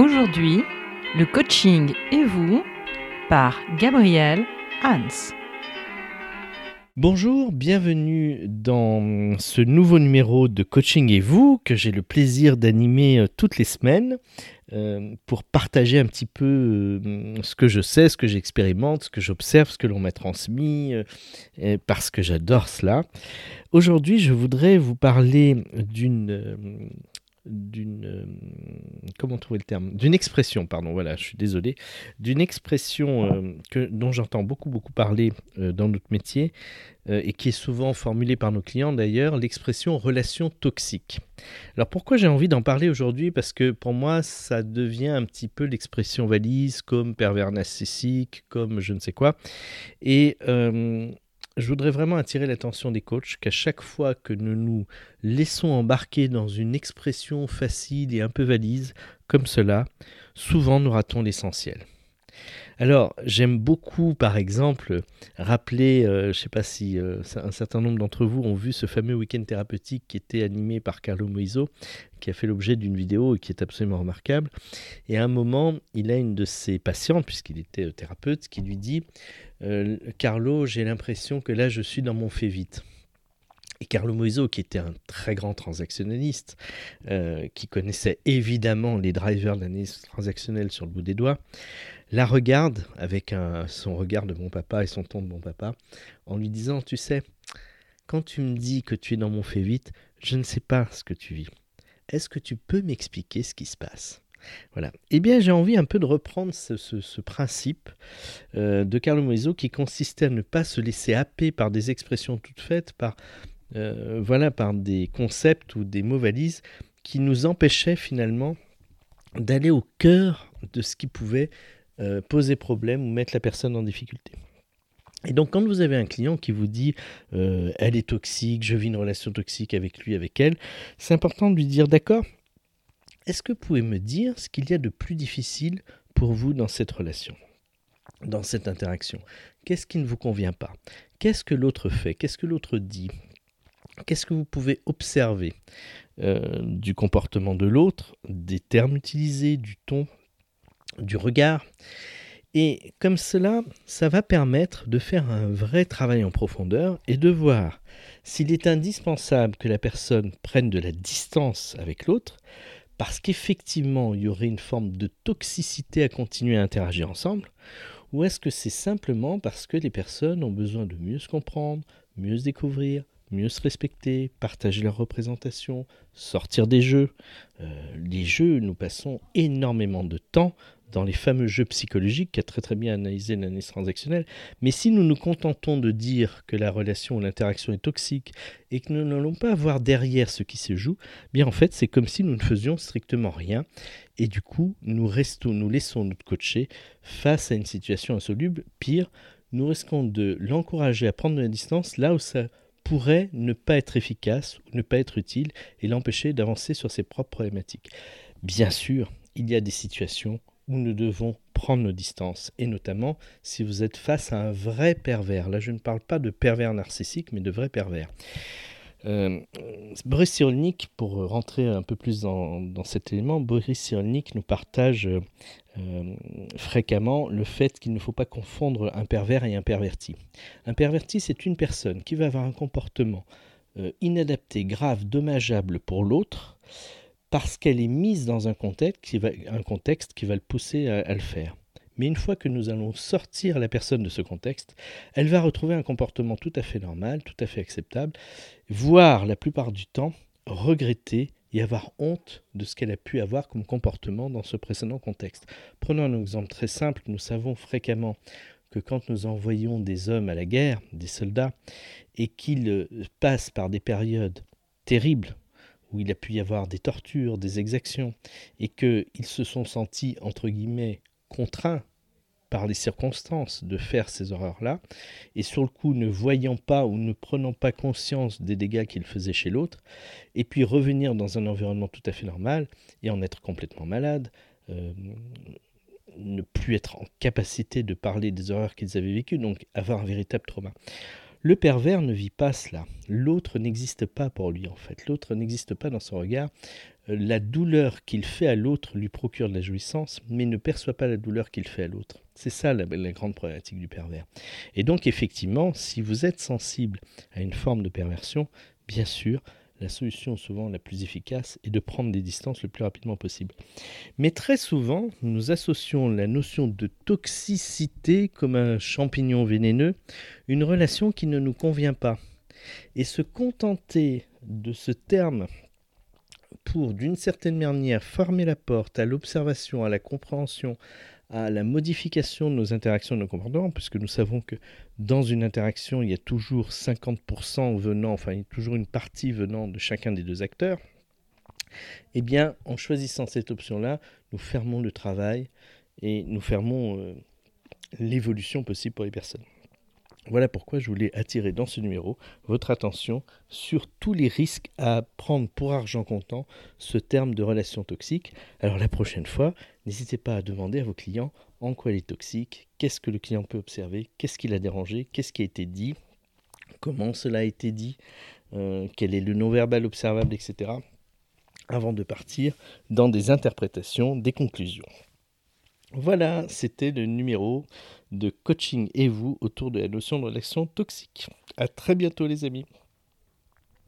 Aujourd'hui, le coaching et vous par Gabriel Hans. Bonjour, bienvenue dans ce nouveau numéro de Coaching et vous que j'ai le plaisir d'animer euh, toutes les semaines euh, pour partager un petit peu euh, ce que je sais, ce que j'expérimente, ce que j'observe, ce que l'on m'a transmis, parce que j'adore cela. Aujourd'hui, je voudrais vous parler d'une d'une euh, comment trouver le terme? D'une expression pardon voilà je suis désolé. D'une expression euh, que dont j'entends beaucoup beaucoup parler euh, dans notre métier et qui est souvent formulée par nos clients d'ailleurs l'expression relation toxique alors pourquoi j'ai envie d'en parler aujourd'hui? Parce que pour moi ça devient un petit peu l'expression valise comme pervers narcissique comme je ne sais quoi. Et je voudrais vraiment attirer l'attention des coachs qu'à chaque fois que nous nous laissons embarquer dans une expression facile et un peu valise comme cela, souvent nous ratons l'essentiel. Alors, j'aime beaucoup, par exemple, rappeler, euh, je ne sais pas si euh, un certain nombre d'entre vous ont vu ce fameux week-end thérapeutique qui était animé par Carlo Moiso, qui a fait l'objet d'une vidéo et qui est absolument remarquable. Et à un moment, il a une de ses patientes, puisqu'il était euh, thérapeute, qui lui dit Carlo, j'ai l'impression que là, je suis dans mon fait vite. Et Carlo Moiso, qui était un très grand transactionnaliste, qui connaissait évidemment les drivers d'analyse transactionnelle sur le bout des doigts, la regarde avec son regard de bon papa et son ton de bon papa en lui disant Tu sais, quand tu me dis que tu es dans mon fait vite, je ne sais pas ce que tu vis. Est-ce que tu peux m'expliquer ce qui se passe? Voilà. Eh bien, j'ai envie un peu de reprendre ce, principe euh, de Carlo Moiso qui consistait à ne pas se laisser happer par des expressions toutes faites, par, euh, voilà, par des concepts ou des mots valises qui nous empêchaient finalement d'aller au cœur de ce qui pouvait euh, poser problème ou mettre la personne en difficulté. Et donc quand vous avez un client qui vous dit euh, elle est toxique, je vis une relation toxique avec lui, avec elle, c'est important de lui dire d'accord, est-ce que vous pouvez me dire ce qu'il y a de plus difficile pour vous dans cette relation, dans cette interaction? Qu'est-ce qui ne vous convient pas? Qu'est-ce que l'autre fait? Qu'est-ce que l'autre dit? Qu'est-ce que vous pouvez observer euh, du comportement de l'autre, des termes utilisés, du ton du regard. Et comme cela, ça va permettre de faire un vrai travail en profondeur et de voir s'il est indispensable que la personne prenne de la distance avec l'autre, parce qu'effectivement il y aurait une forme de toxicité à continuer à interagir ensemble, ou est-ce que c'est simplement parce que les personnes ont besoin de mieux se comprendre, mieux se découvrir, mieux se respecter, partager leurs représentations, sortir des jeux? Euh, les jeux, nous passons énormément de temps dans les fameux jeux psychologiques qui a très très bien analysé l'analyse transactionnelle. Mais si nous nous contentons de dire que la relation ou l'interaction est toxique et que nous n'allons pas voir derrière ce qui se joue, bien en fait c'est comme si nous ne faisions strictement rien et du coup nous restons, nous laissons notre coacher face à une situation insoluble. Pire, nous risquons de l'encourager à prendre de la distance là où ça pourrait ne pas être efficace ou ne pas être utile et l'empêcher d'avancer sur ses propres problématiques. Bien sûr, il y a des situations où nous devons prendre nos distances, et notamment si vous êtes face à un vrai pervers. Là, je ne parle pas de pervers narcissique, mais de vrai pervers. Euh, Boris Cyrulnik, pour rentrer un peu plus dans, cet élément, Boris Cyrulnik nous partage euh, fréquemment le fait qu'il ne faut pas confondre un pervers et un perverti. Un perverti, c'est une personne qui va avoir un comportement euh, inadapté, grave, dommageable pour l'autre, parce qu'elle est mise dans un contexte qui va, le pousser à, le faire. Mais une fois que nous allons sortir la personne de ce contexte, elle va retrouver un comportement tout à fait normal, tout à fait acceptable, voire la plupart du temps regretter et avoir honte de ce qu'elle a pu avoir comme comportement dans ce précédent contexte. Prenons un exemple très simple, nous savons fréquemment que quand nous envoyons des hommes à la guerre, des soldats, et qu'ils euh, passent par des périodes terribles, où il a pu y avoir des tortures, des exactions, et qu'ils se sont sentis, entre guillemets, contraints par les circonstances de faire ces horreurs-là, et sur le coup ne voyant pas ou ne prenant pas conscience des dégâts qu'ils faisaient chez l'autre, et puis revenir dans un environnement tout à fait normal et en être complètement malade, euh, ne plus être en capacité de parler des horreurs qu'ils avaient vécues, donc avoir un véritable trauma. Le pervers ne vit pas cela. L'autre n'existe pas pour lui en fait. L'autre n'existe pas dans son regard. Euh, la douleur qu'il fait à l'autre lui procure de la jouissance, mais ne perçoit pas la douleur qu'il fait à l'autre. C'est ça la, la, grande problématique du pervers. Et donc effectivement, si vous êtes sensible à une forme de perversion, bien sûr, la solution souvent la plus efficace est de prendre des distances le plus rapidement possible. Mais très souvent, nous associons la notion de toxicité comme un champignon vénéneux, une relation qui ne nous convient pas. Et se contenter de ce terme pour, d'une certaine manière, fermer la porte à l'observation, à la compréhension, à la modification de nos interactions, de nos comportements, puisque nous savons que dans une interaction, il y a toujours 50% venant, enfin, il y a toujours une partie venant de chacun des deux acteurs. Eh bien, en choisissant cette option-là, nous fermons le travail et nous fermons euh, l'évolution possible pour les personnes. Voilà pourquoi je voulais attirer dans ce numéro votre attention sur tous les risques à prendre pour argent comptant ce terme de relation toxique. Alors la prochaine fois, n'hésitez pas à demander à vos clients en quoi il est toxique, qu'est-ce que le client peut observer, qu'est-ce qui l'a dérangé, qu'est-ce qui a été dit, comment cela a été dit, euh, quel est le non-verbal observable, etc. avant de partir dans des interprétations, des conclusions. Voilà, c'était le numéro de coaching et vous autour de la notion de relation toxique. À très bientôt les amis.